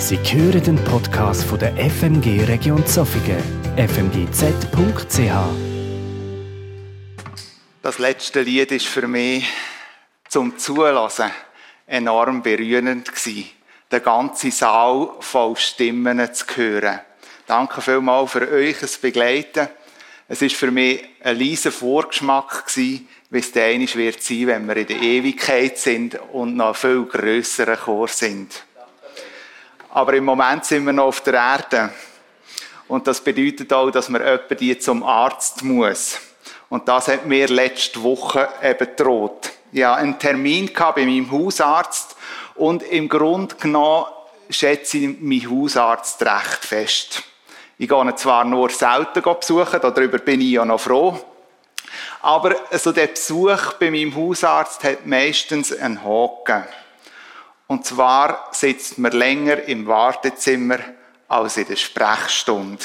Sie hören den Podcast von der FMG Region Zofingen, fmgz.ch. Das letzte Lied ist für mich zum Zulassen enorm berührend gewesen. Den ganzen Saal voll Stimmen zu hören. Danke vielmals für euch das Begleiten. Es ist für mich ein leiser Vorgeschmack gewesen, wie es der wird sein, wenn wir in der Ewigkeit sind und noch viel grösseren Chor sind. Aber im Moment sind wir noch auf der Erde. Und das bedeutet auch, dass man jemanden die zum Arzt muss. Und das hat mir letzte Woche eben droht. Hatte einen Termin bei meinem Hausarzt und im Grunde genommen schätze ich meinen Hausarzt recht fest. Ich gehe ihn zwar nur selten besuchen, darüber bin ich ja noch froh. Aber also der Besuch bei meinem Hausarzt hat meistens einen Haken. Und zwar sitzt man länger im Wartezimmer als in der Sprechstunde.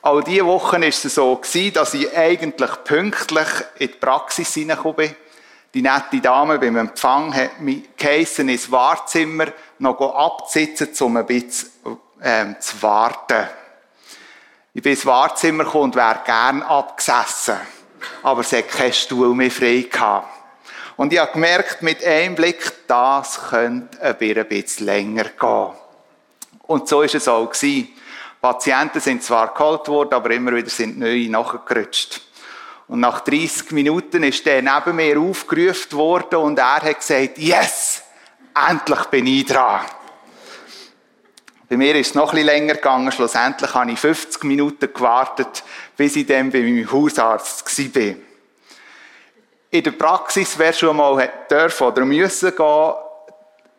All diese Wochen war es so dass ich eigentlich pünktlich in die Praxis hineingekommen bin. Die nette Dame beim Empfang hat mich geheissen, ins Wartezimmer noch abzusitzen, um ein bisschen ähm, zu warten. Ich bin ins Wartezimmer gekommen und wäre gern abgesessen. Aber es hat keinen Stuhl mehr frei gehabt. Und ich habe gemerkt, mit einem Blick, das könnte ein bisschen länger gehen. Und so ist es auch gewesen. Patienten sind zwar geholt worden, aber immer wieder sind neue nachgerutscht. Und nach 30 Minuten ist der neben mir aufgerufen worden und er hat gesagt, yes, endlich bin ich dran. Bei mir ist es noch ein bisschen länger gegangen. Schlussendlich habe ich 50 Minuten gewartet, bis ich dann bei meinem Hausarzt war in der Praxis, wer schon mal dürfen oder müssen gehen,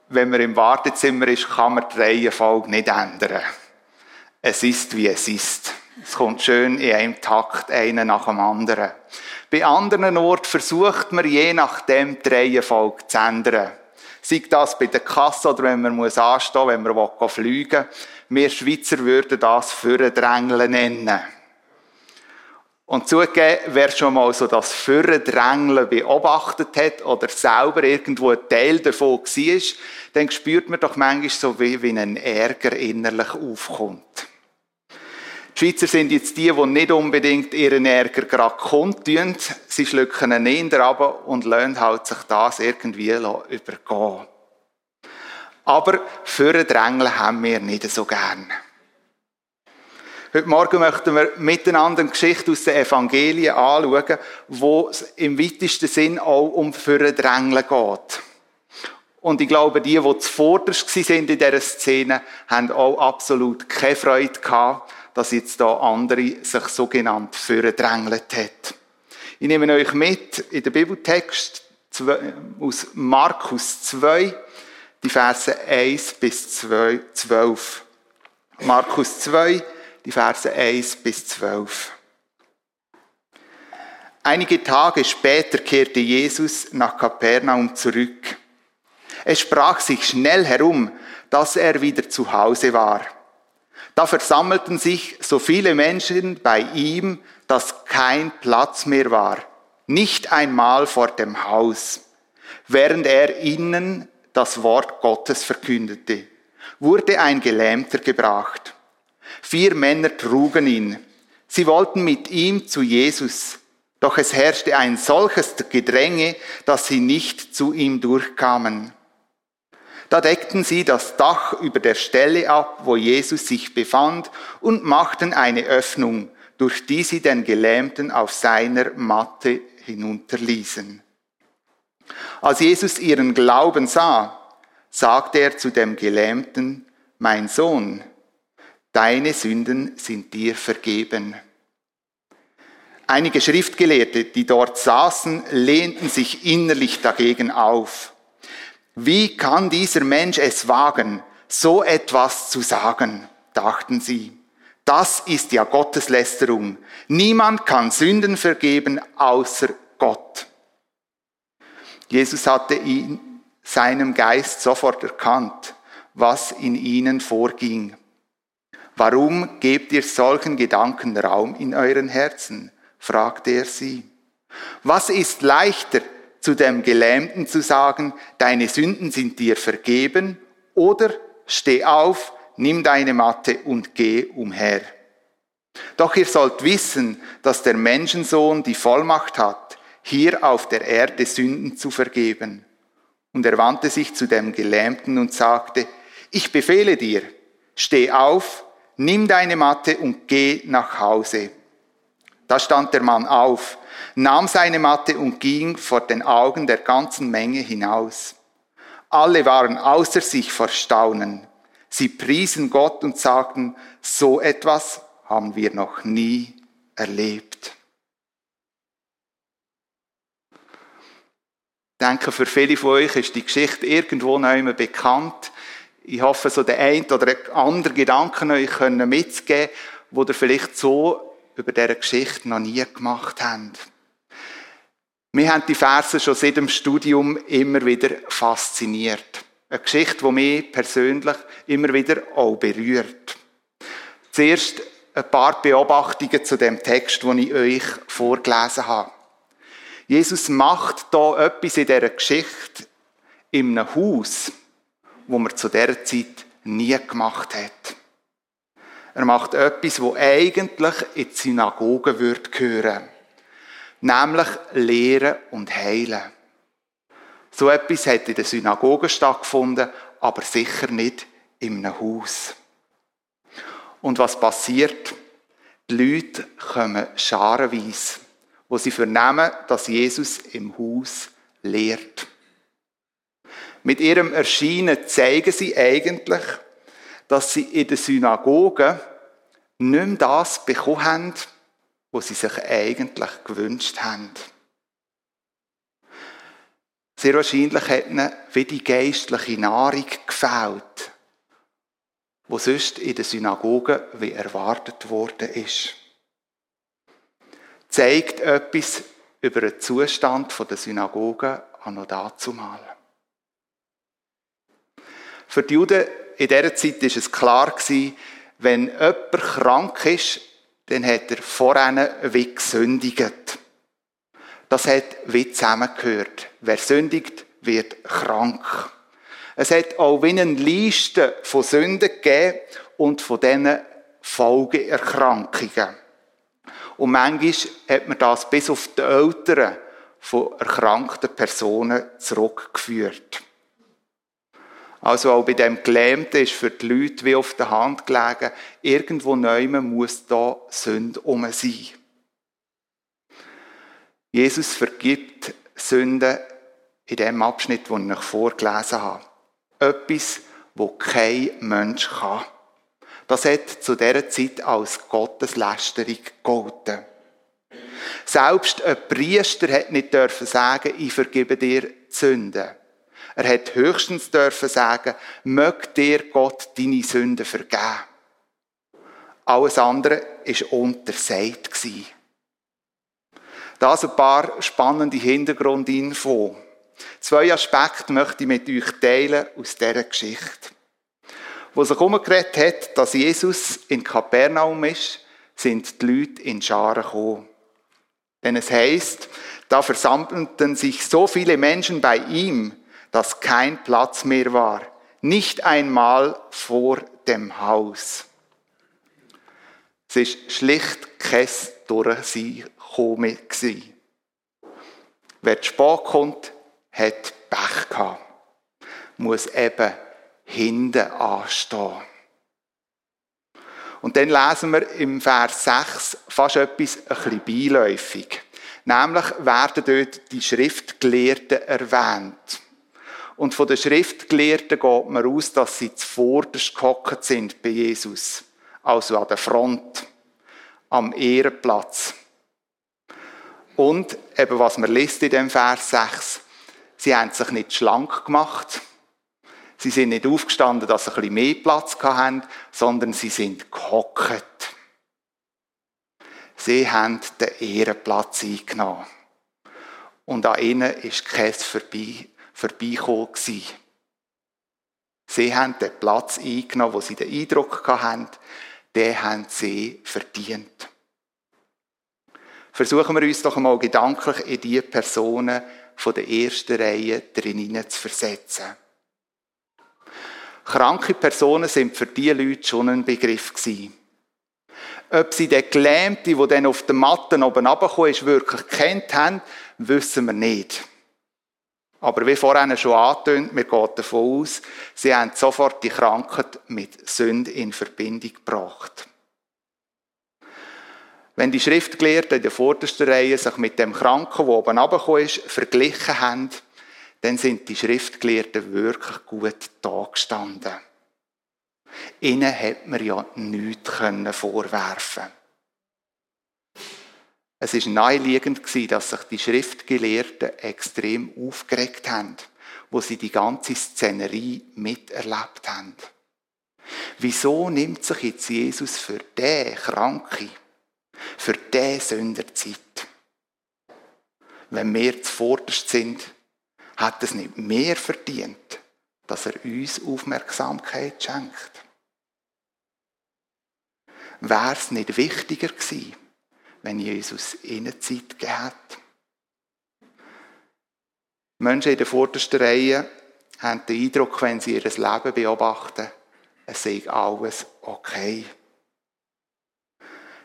wenn man im Wartezimmer ist, kann man die Reihenfolge nicht ändern. Es ist, wie es ist. Es kommt schön in einem Takt, einer nach dem anderen. Bei anderen Orten versucht man je nachdem die Reihenfolge zu ändern. Sei das bei der Kasse oder wenn man muss anstehen, wenn man fliegen will. Wir Schweizer würden das Führendrängeln nennen. Und zugegeben, wer schon mal so das Führerdrängeln beobachtet hat oder selber irgendwo ein Teil davon war, dann spürt man doch manchmal so, wie, wie ein Ärger innerlich aufkommt. Die Schweizer sind jetzt die, die nicht unbedingt ihren Ärger gerade kundtun. Sie schlucken ihn eher ab und lernen halt sich das irgendwie übergehen. Aber Führerdrängeln haben wir nicht so gern. Heute Morgen möchten wir miteinander eine Geschichte aus den Evangelien anschauen, wo es im weitesten Sinn auch um Drängeln geht. Und ich glaube, die, die zuvorderst sind in dieser Szene, haben auch absolut keine Freude gehabt, dass jetzt da andere sich sogenannt fürdrängelt hat. Ich nehme euch mit in den Bibeltext aus Markus 2, die Verse 1 bis 12. Markus 2, die Verse 1 bis 12. Einige Tage später kehrte Jesus nach Kapernaum zurück. Es sprach sich schnell herum, dass er wieder zu Hause war. Da versammelten sich so viele Menschen bei ihm, dass kein Platz mehr war, nicht einmal vor dem Haus. Während er ihnen das Wort Gottes verkündete, wurde ein Gelähmter gebracht. Vier Männer trugen ihn. Sie wollten mit ihm zu Jesus. Doch es herrschte ein solches Gedränge, dass sie nicht zu ihm durchkamen. Da deckten sie das Dach über der Stelle ab, wo Jesus sich befand, und machten eine Öffnung, durch die sie den Gelähmten auf seiner Matte hinunterließen. Als Jesus ihren Glauben sah, sagte er zu dem Gelähmten, mein Sohn, deine Sünden sind dir vergeben. Einige Schriftgelehrte, die dort saßen, lehnten sich innerlich dagegen auf. Wie kann dieser Mensch es wagen, so etwas zu sagen, dachten sie. Das ist ja Gotteslästerung. Niemand kann Sünden vergeben außer Gott. Jesus hatte in seinem Geist sofort erkannt, was in ihnen vorging. Warum gebt ihr solchen Gedanken Raum in euren Herzen? fragte er sie. Was ist leichter, zu dem Gelähmten zu sagen, deine Sünden sind dir vergeben, oder steh auf, nimm deine Matte und geh umher. Doch ihr sollt wissen, dass der Menschensohn die Vollmacht hat, hier auf der Erde Sünden zu vergeben. Und er wandte sich zu dem Gelähmten und sagte, ich befehle dir, steh auf, nimm deine Matte und geh nach Hause. Da stand der Mann auf, nahm seine Matte und ging vor den Augen der ganzen Menge hinaus. Alle waren außer sich vor Staunen. Sie priesen Gott und sagten, so etwas haben wir noch nie erlebt. Ich denke, für viele von euch ist die Geschichte irgendwo noch immer bekannt. Ich hoffe, so der ein oder andere Gedanken euch können mitzugeben, wo ihr vielleicht so über diese Geschichte noch nie gemacht habt. Wir haben die Verse schon seit dem Studium immer wieder fasziniert. Eine Geschichte, die mich persönlich immer wieder auch berührt. Zuerst ein paar Beobachtungen zu dem Text, den ich euch vorgelesen habe. Jesus macht da etwas in dieser Geschichte in einem Haus, wo man zu dieser Zeit nie gemacht hat. Er macht etwas, wo eigentlich in die Synagoge würde gehören. Nämlich Lehren und Heilen. So etwas hat in der Synagoge stattgefunden, aber sicher nicht in einem Haus. Und was passiert? Die Leute kommen scharenweise, wo sie vernehmen, dass Jesus im Haus lehrt. Mit ihrem Erscheinen zeigen sie eigentlich, dass sie in der Synagoge nicht mehr das bekommen haben, was sie sich eigentlich gewünscht haben. Sehr wahrscheinlich hat ihnen wie die geistliche Nahrung gefällt, wo sonst in der Synagoge wie erwartet worden ist. Zeigt etwas über den Zustand der Synagoge an noch dazu mal. Für die Juden in dieser Zeit war es klar, wenn jemand krank ist, dann hat er vorher wie gesündigt. Das hat wie zusammengehört. Wer sündigt, wird krank. Es hat auch wie eine Liste von Sünden gegeben und von diesen Folgeerkrankungen. Und manchmal hat man das bis auf die Eltern von erkrankten Personen zurückgeführt. Also auch bei dem Gelähmten ist für die Leute wie auf der Hand gelegen, irgendwo neu muss da Sünde um sein. Jesus vergibt Sünden in dem Abschnitt, den ich vorgelesen habe. Etwas, wo kein Mensch kann. Das hat zu dieser Zeit als Gotteslästerung gegolten. Selbst ein Priester hat nicht dürfen sagen, ich vergebe dir die Sünden. Er hat höchstens dürfen sagen, mög dir Gott deine Sünden vergeben. Alles andere ist untersagt. Das ein paar spannende Hintergrundinfo. Zwei Aspekte möchte ich mit euch teilen aus dieser Geschichte. Wo sich umgeredet hat, dass Jesus in Kapernaum ist, sind die Leute in Scharen gekommen. Denn es heißt, da versammelten sich so viele Menschen bei ihm, dass kein Platz mehr war, nicht einmal vor dem Haus. Es ist schlicht kein Durchkommen. Wer zu spät kommt, hat Pech gehabt. Muss eben hinten anstehen. Und dann lesen wir im Vers 6 fast etwas ein bisschen beiläufig. Nämlich werden dort die Schriftgelehrten erwähnt. Und von den Schriftgelehrten geht man aus, dass sie zuvorderst gehockt sind bei Jesus. Also an der Front, am Ehrenplatz. Und eben, was man liest in dem Vers 6, sie haben sich nicht schlank gemacht. Sie sind nicht aufgestanden, dass sie ein bisschen mehr Platz hatten, sondern sie sind gehockt. Sie haben den Ehrenplatz eingenommen. Und an ihnen ist kein Vorbei vorbeigekommen gewesen. Sie haben den Platz eingenommen, wo sie den Eindruck hatten, den haben sie verdient. Versuchen wir uns doch einmal gedanklich in die Personen von der ersten Reihe drinnen zu versetzen. Kranke Personen sind für diese Leute schon ein Begriff gewesen. Ob sie den Gelähmten, der dann auf der Matte oben runtergekommen ist, wirklich kennt haben, wissen wir nicht. Aber wie vorhin schon angetönt, wir gehen davon aus, sie haben sofort die Krankheit mit Sünde in Verbindung gebracht. Wenn die Schriftgelehrten in der vordersten Reihe sich mit dem Kranken, der oben runtergekommen ist, verglichen haben, dann sind die Schriftgelehrten wirklich gut dagestanden. Ihnen hätte man ja nichts vorwerfen Es ist naheliegend dass sich die Schriftgelehrten extrem aufgeregt haben, wo sie die ganze Szenerie miterlebt haben. Wieso nimmt sich jetzt Jesus für den Kranke, für den Sünder Zeit? Wenn wir zuvorderst sind, hat es nicht mehr verdient, dass er uns Aufmerksamkeit schenkt. Wäre es nicht wichtiger gewesen, wenn Jesus ihnen Zeit gehabt Menschen in der vordersten Reihe haben den Eindruck, wenn sie ihr Leben beobachten, es sei alles okay.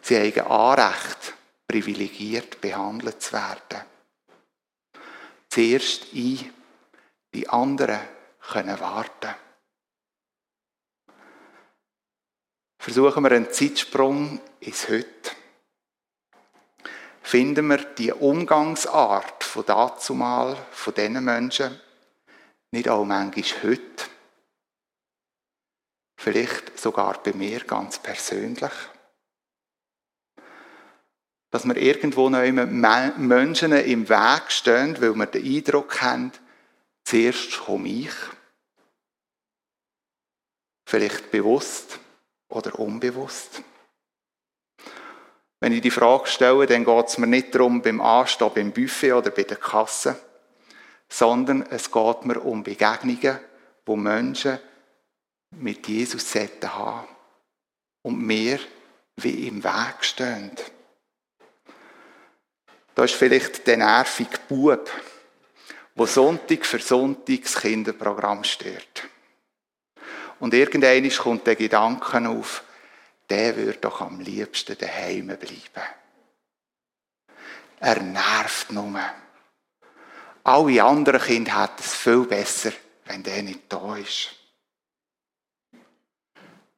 Sie haben Anrecht, privilegiert behandelt zu werden. Zuerst ein, die anderen können warten. Versuchen wir einen Zeitsprung ins Heute. Finden wir die Umgangsart von dazumal, von diesen Menschen, nicht auch manchmal heute? Vielleicht sogar bei mir ganz persönlich? Dass wir irgendwo noch immer Menschen im Weg stehen, weil wir den Eindruck haben, zuerst komme ich. Vielleicht bewusst oder unbewusst? Wenn ich die Frage stelle, dann geht es mir nicht darum, beim Anstehen beim Buffet oder bei der Kasse, sondern es geht mir um Begegnungen, wo Menschen mit Jesus sollten haben und mir wie im Weg stehen. Da ist vielleicht der nervige Bub, wo Sonntag für Sonntag das Kinderprogramm stört. Und irgendwann kommt der Gedanke auf, der würde doch am liebsten daheim bleiben. Er nervt nur. Alle anderen Kinder hätten es viel besser, wenn der nicht da ist.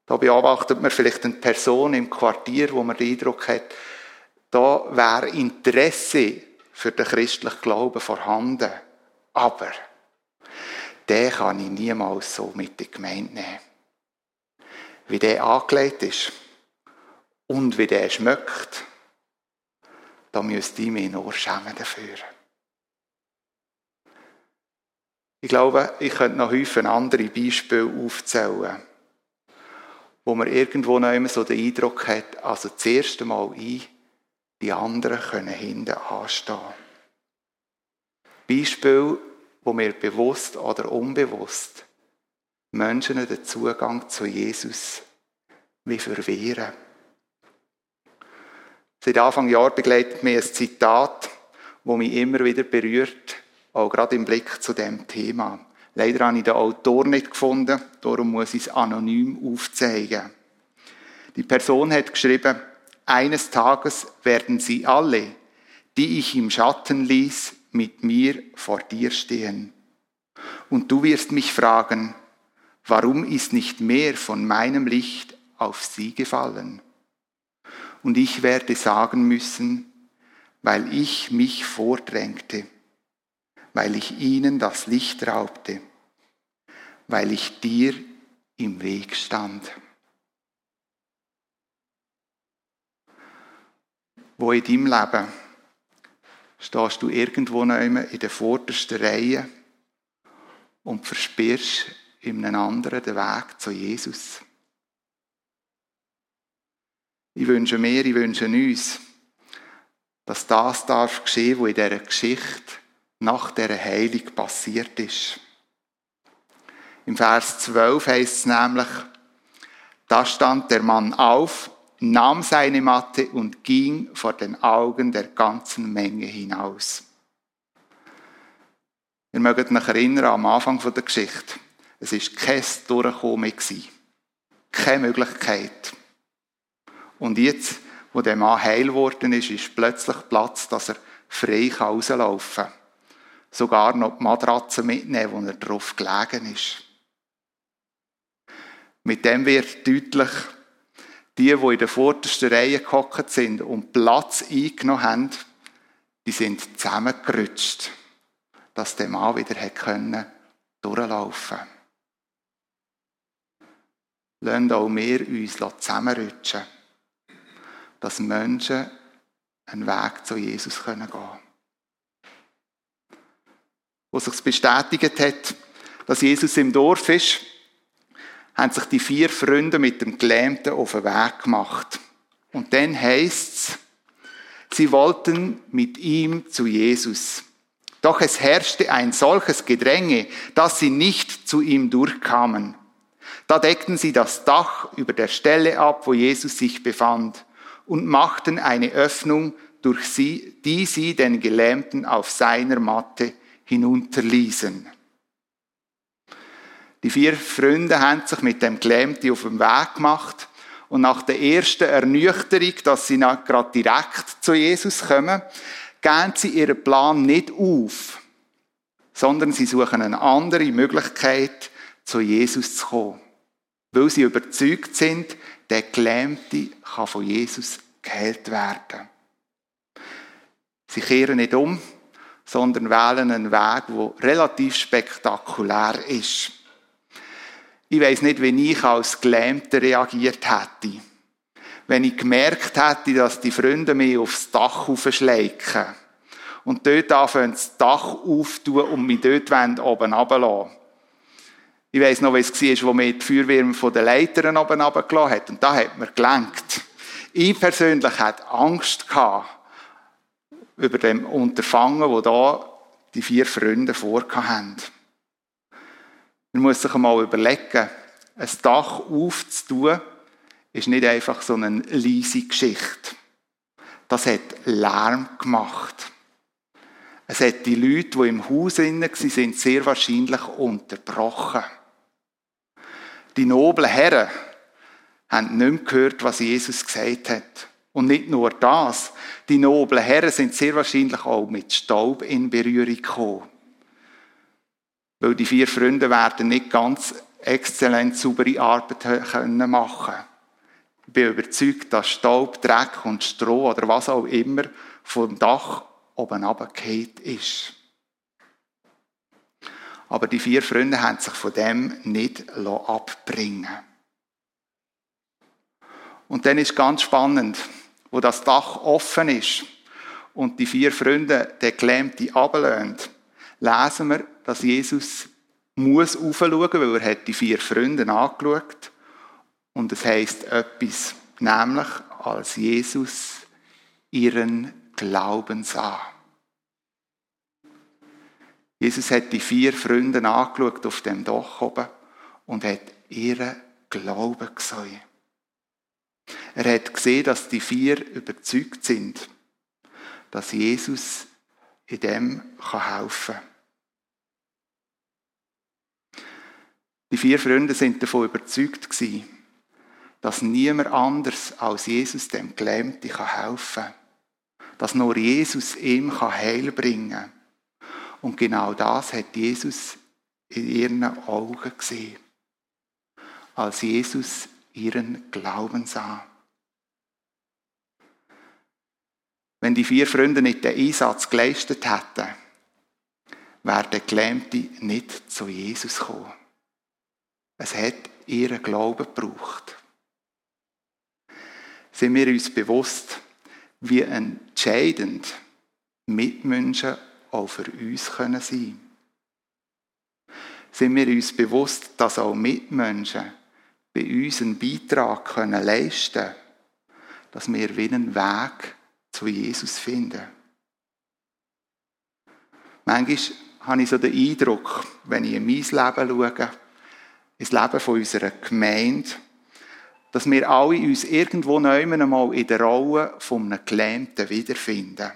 Da beobachtet man vielleicht eine Person im Quartier, wo man den Eindruck hat, da wäre Interesse für den christlichen Glauben vorhanden. Aber den kann ich niemals so mit der Gemeinde nehmen. Wie der angelegt ist und wie der schmeckt, da müsste ich mich nur schämen dafür. Ich glaube, ich könnte noch häufig andere Beispiele aufzählen, wo man irgendwo noch immer so den Eindruck hat, also das erste Mal ein, die anderen können hinten anstehen. Beispiele, wo mir bewusst oder unbewusst Menschen den Zugang zu Jesus wie verwehren. Seit Anfang Jahr begleitet mich ein Zitat, wo mich immer wieder berührt, auch gerade im Blick zu dem Thema. Leider habe ich den Autor nicht gefunden, darum muss ich es anonym aufzeigen. Die Person hat geschrieben, eines Tages werden sie alle, die ich im Schatten ließ, mit mir vor dir stehen. Und du wirst mich fragen, warum ist nicht mehr von meinem Licht auf sie gefallen? Und ich werde sagen müssen, weil ich mich vordrängte, weil ich ihnen das Licht raubte, weil ich dir im Weg stand. Wo in deinem Leben stehst du irgendwo in der vordersten Reihe und verspürst in einem anderen den Weg zu Jesus. Ich wünsche mir, ich wünsche uns, dass das darf geschehen, was in dieser Geschichte nach dieser Heilung passiert ist. Im Vers 12 heißt es nämlich, da stand der Mann auf, nahm seine Matte und ging vor den Augen der ganzen Menge hinaus. Ihr mögt euch erinnern am Anfang der Geschichte. Es ist kein Durchkommen. Keine Möglichkeit. Und jetzt, wo der Mann heil geworden ist, ist plötzlich Platz, dass er frei rauslaufen kann. Sogar noch die Matratze mitnehmen, wo er drauf gelegen ist. Mit dem wird deutlich, die, die in der vordersten Reihe gehockt sind und Platz eingenommen haben, die sind zusammengerutscht, dass der Mann wieder durchlaufen Lasst auch wir uns zusammenrutschen, dass Menschen einen Weg zu Jesus gehen können. Wo sich bestätigt hat, dass Jesus im Dorf ist, haben sich die vier Freunde mit dem Gelähmten auf den Weg gemacht. Und dann heisst es, sie wollten mit ihm zu Jesus. Doch es herrschte ein solches Gedränge, dass sie nicht zu ihm durchkamen. Da deckten sie das Dach über der Stelle ab, wo Jesus sich befand, und machten eine Öffnung, durch sie, die sie den Gelähmten auf seiner Matte hinunterließen. Die vier Freunde haben sich mit dem Gelähmten auf den Weg gemacht und nach der ersten Ernüchterung, dass sie nicht gerade direkt zu Jesus kommen, gehen sie ihren Plan nicht auf, sondern sie suchen eine andere Möglichkeit, zu Jesus zu kommen. Weil sie überzeugt sind, der Gelähmte kann von Jesus geheilt werden. Sie kehren nicht um, sondern wählen einen Weg, der relativ spektakulär ist. Ich weiß nicht, wie ich als Gelähmter reagiert hätte. Wenn ich gemerkt hätte, dass die Freunde mich aufs Dach aufschleichen und dort anfangen, das Dach auftun und mich dort oben runterlassen. Ich weiss noch, wie es war, wo mir die Feuerwehr von den Leitern oben runtergelassen hat. Und da hat mir gelenkt. Ich persönlich hatte Angst gehabt über dem Unterfangen, wo da die vier Freunde vorhatten. Man muss sich einmal überlegen, ein Dach aufzutun, ist nicht einfach so eine leise Geschichte. Das hat Lärm gemacht. Es hat die Leute, die im Haus waren, sehr wahrscheinlich unterbrochen. Die noblen Herren haben nicht mehr gehört, was Jesus gesagt hat. Und nicht nur das, die noblen Herren sind sehr wahrscheinlich auch mit Staub in Berührung gekommen. Weil die vier Freunde werden nicht ganz exzellent saubere Arbeit können machen Ich bin überzeugt, dass Staub, Dreck und Stroh oder was auch immer vom Dach oben runtergefallen ist. Aber die vier Freunde haben sich von dem nicht abbringen Und dann ist ganz spannend, wo das Dach offen ist und die vier Freunde den Gelähmten ablehnen, lesen wir, dass Jesus muss aufschauen, weil er hat die vier Freunde angeschaut. Und es heißt etwas, nämlich als Jesus ihren Glauben sah. Jesus hat die vier Freunde angeschaut auf dem Dach oben und hat ihren Glauben gesehen. Er hat gesehen, dass die vier überzeugt sind, dass Jesus in dem helfen kann. Die vier Freunde sind davon überzeugt gewesen, dass niemand anders als Jesus dem Gelähmten helfen kann. Dass nur Jesus ihm Heil bringen kann. Und genau das hat Jesus in ihren Augen gesehen. Als Jesus ihren Glauben sah. Wenn die vier Freunde nicht den Einsatz geleistet hätten, wäre der Gelähmte nicht zu Jesus gekommen. Es hat ihren Glauben gebraucht. Sind wir uns bewusst, wie entscheidend Mitmenschen auch für uns können sein Sind wir uns bewusst, dass auch Mitmenschen bei uns einen Beitrag können leisten können, dass wir wieder einen Weg zu Jesus finden. Manchmal habe ich so den Eindruck, wenn ich in mein Leben schaue, ins Leben von unserer Gemeinde, dass wir alle uns irgendwo neu einmal in der Rolle von einem Gelähmten wiederfinden.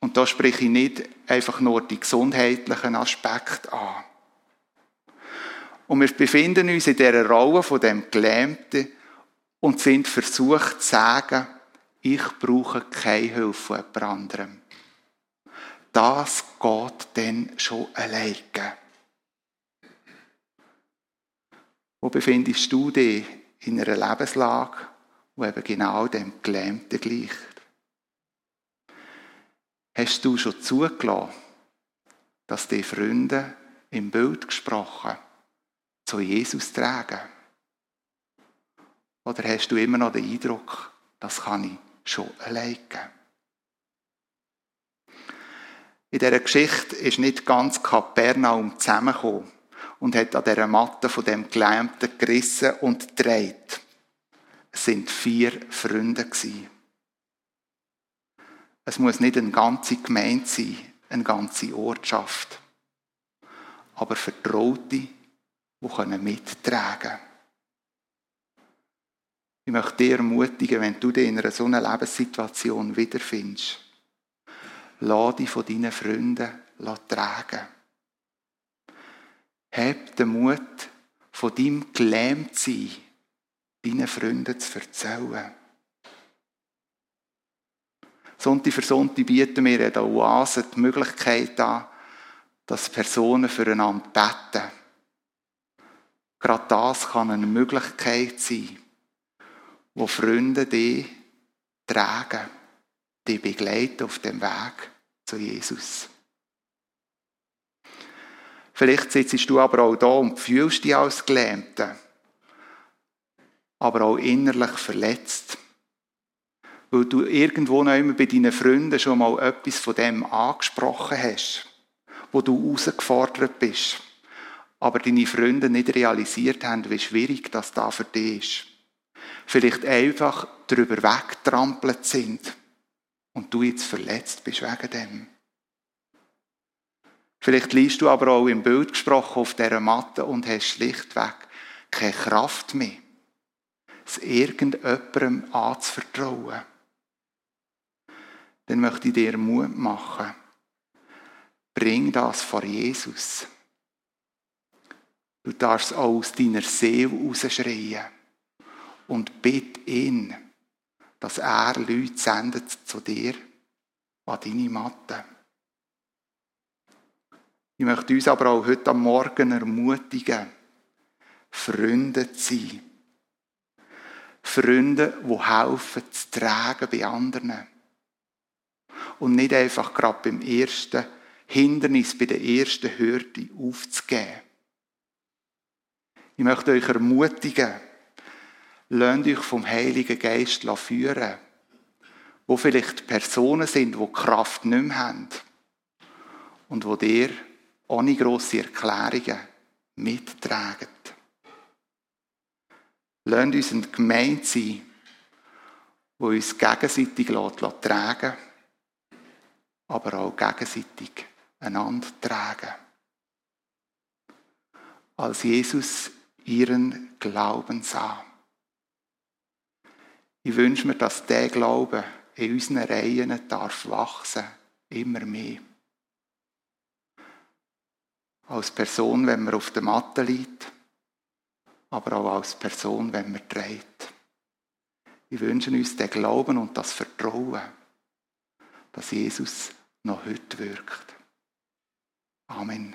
Und da spreche ich nicht einfach nur die gesundheitlichen Aspekte an. Und wir befinden uns in dieser Rolle von dem Gelähmten und sind versucht zu sagen, ich brauche keine Hilfe von jemand anderem. Das geht dann schon alleine. Wo befindest du dich in einer Lebenslage, wo eben genau dem Gelähmten gleicht? Hast du schon zugelassen, dass die Freunde im Bild gesprochen zu Jesus tragen? Oder hast du immer noch den Eindruck, das kann ich schon alleine? In dieser Geschichte ist nicht ganz Kapernaum zusammengekommen und hat an dieser Matte von dem Gelähmten gerissen und gedreht. Es sind vier Freunde gewesen. Es muss nicht eine ganze Gemeinde sein, eine ganze Ortschaft. Aber Vertraute, die mittragen können. Ich möchte dich ermutigen, wenn du dich in einer so einer Lebenssituation wiederfindest, lass dich von deinen Freunden tragen. Hab den Mut, von deinem Gelähmtsein deinen Freunden zu erzählen. Sonntag für Sonntag bieten wir in der Oase die Möglichkeit an, dass Personen füreinander beten. Gerade das kann eine Möglichkeit sein, wo Freunde die tragen, die begleiten auf dem Weg zu Jesus. Vielleicht sitzt du aber auch da und fühlst dich als Gelähmter, aber auch innerlich verletzt. Weil du irgendwo noch immer bei deinen Freunden schon mal etwas von dem angesprochen hast, wo du herausgefordert bist, aber deine Freunde nicht realisiert haben, wie schwierig das da für dich ist. Vielleicht einfach darüber wegtrampelt sind und du jetzt verletzt bist wegen dem. Vielleicht liest du aber auch im Bild gesprochen auf dieser Matte und hast schlichtweg keine Kraft mehr, es irgendjemandem anzuvertrauen. Dann möchte ich dir Mut machen. Bring das vor Jesus. Du darfst auch aus deiner Seele rausschreien und bitte ihn, dass er Leute sendet zu dir an deine Matte. Ich möchte uns aber auch heute am Morgen ermutigen, Freunde zu sein. Freunde, die helfen zu tragen bei anderen. Und nicht einfach gerade beim ersten Hindernis, bei der ersten Hürde aufzugeben. Ich möchte euch ermutigen, lasst euch vom Heiligen Geist führen, wo vielleicht Personen sind, die Kraft nicht mehr haben und wo dir ohne grosse Erklärungen mittragen. Lasst uns eine Gemeinde sein, die uns gegenseitig tragen aber auch gegenseitig einander tragen. Als Jesus ihren Glauben sah. Ich wünsche mir, dass der Glaube in unseren Reihen darf wachsen, immer mehr als Person, wenn man auf der Matte liegt, aber auch als Person, wenn man dreht. Ich wünsche uns den Glauben und das Vertrauen, dass Jesus noch heute wirkt. Amen.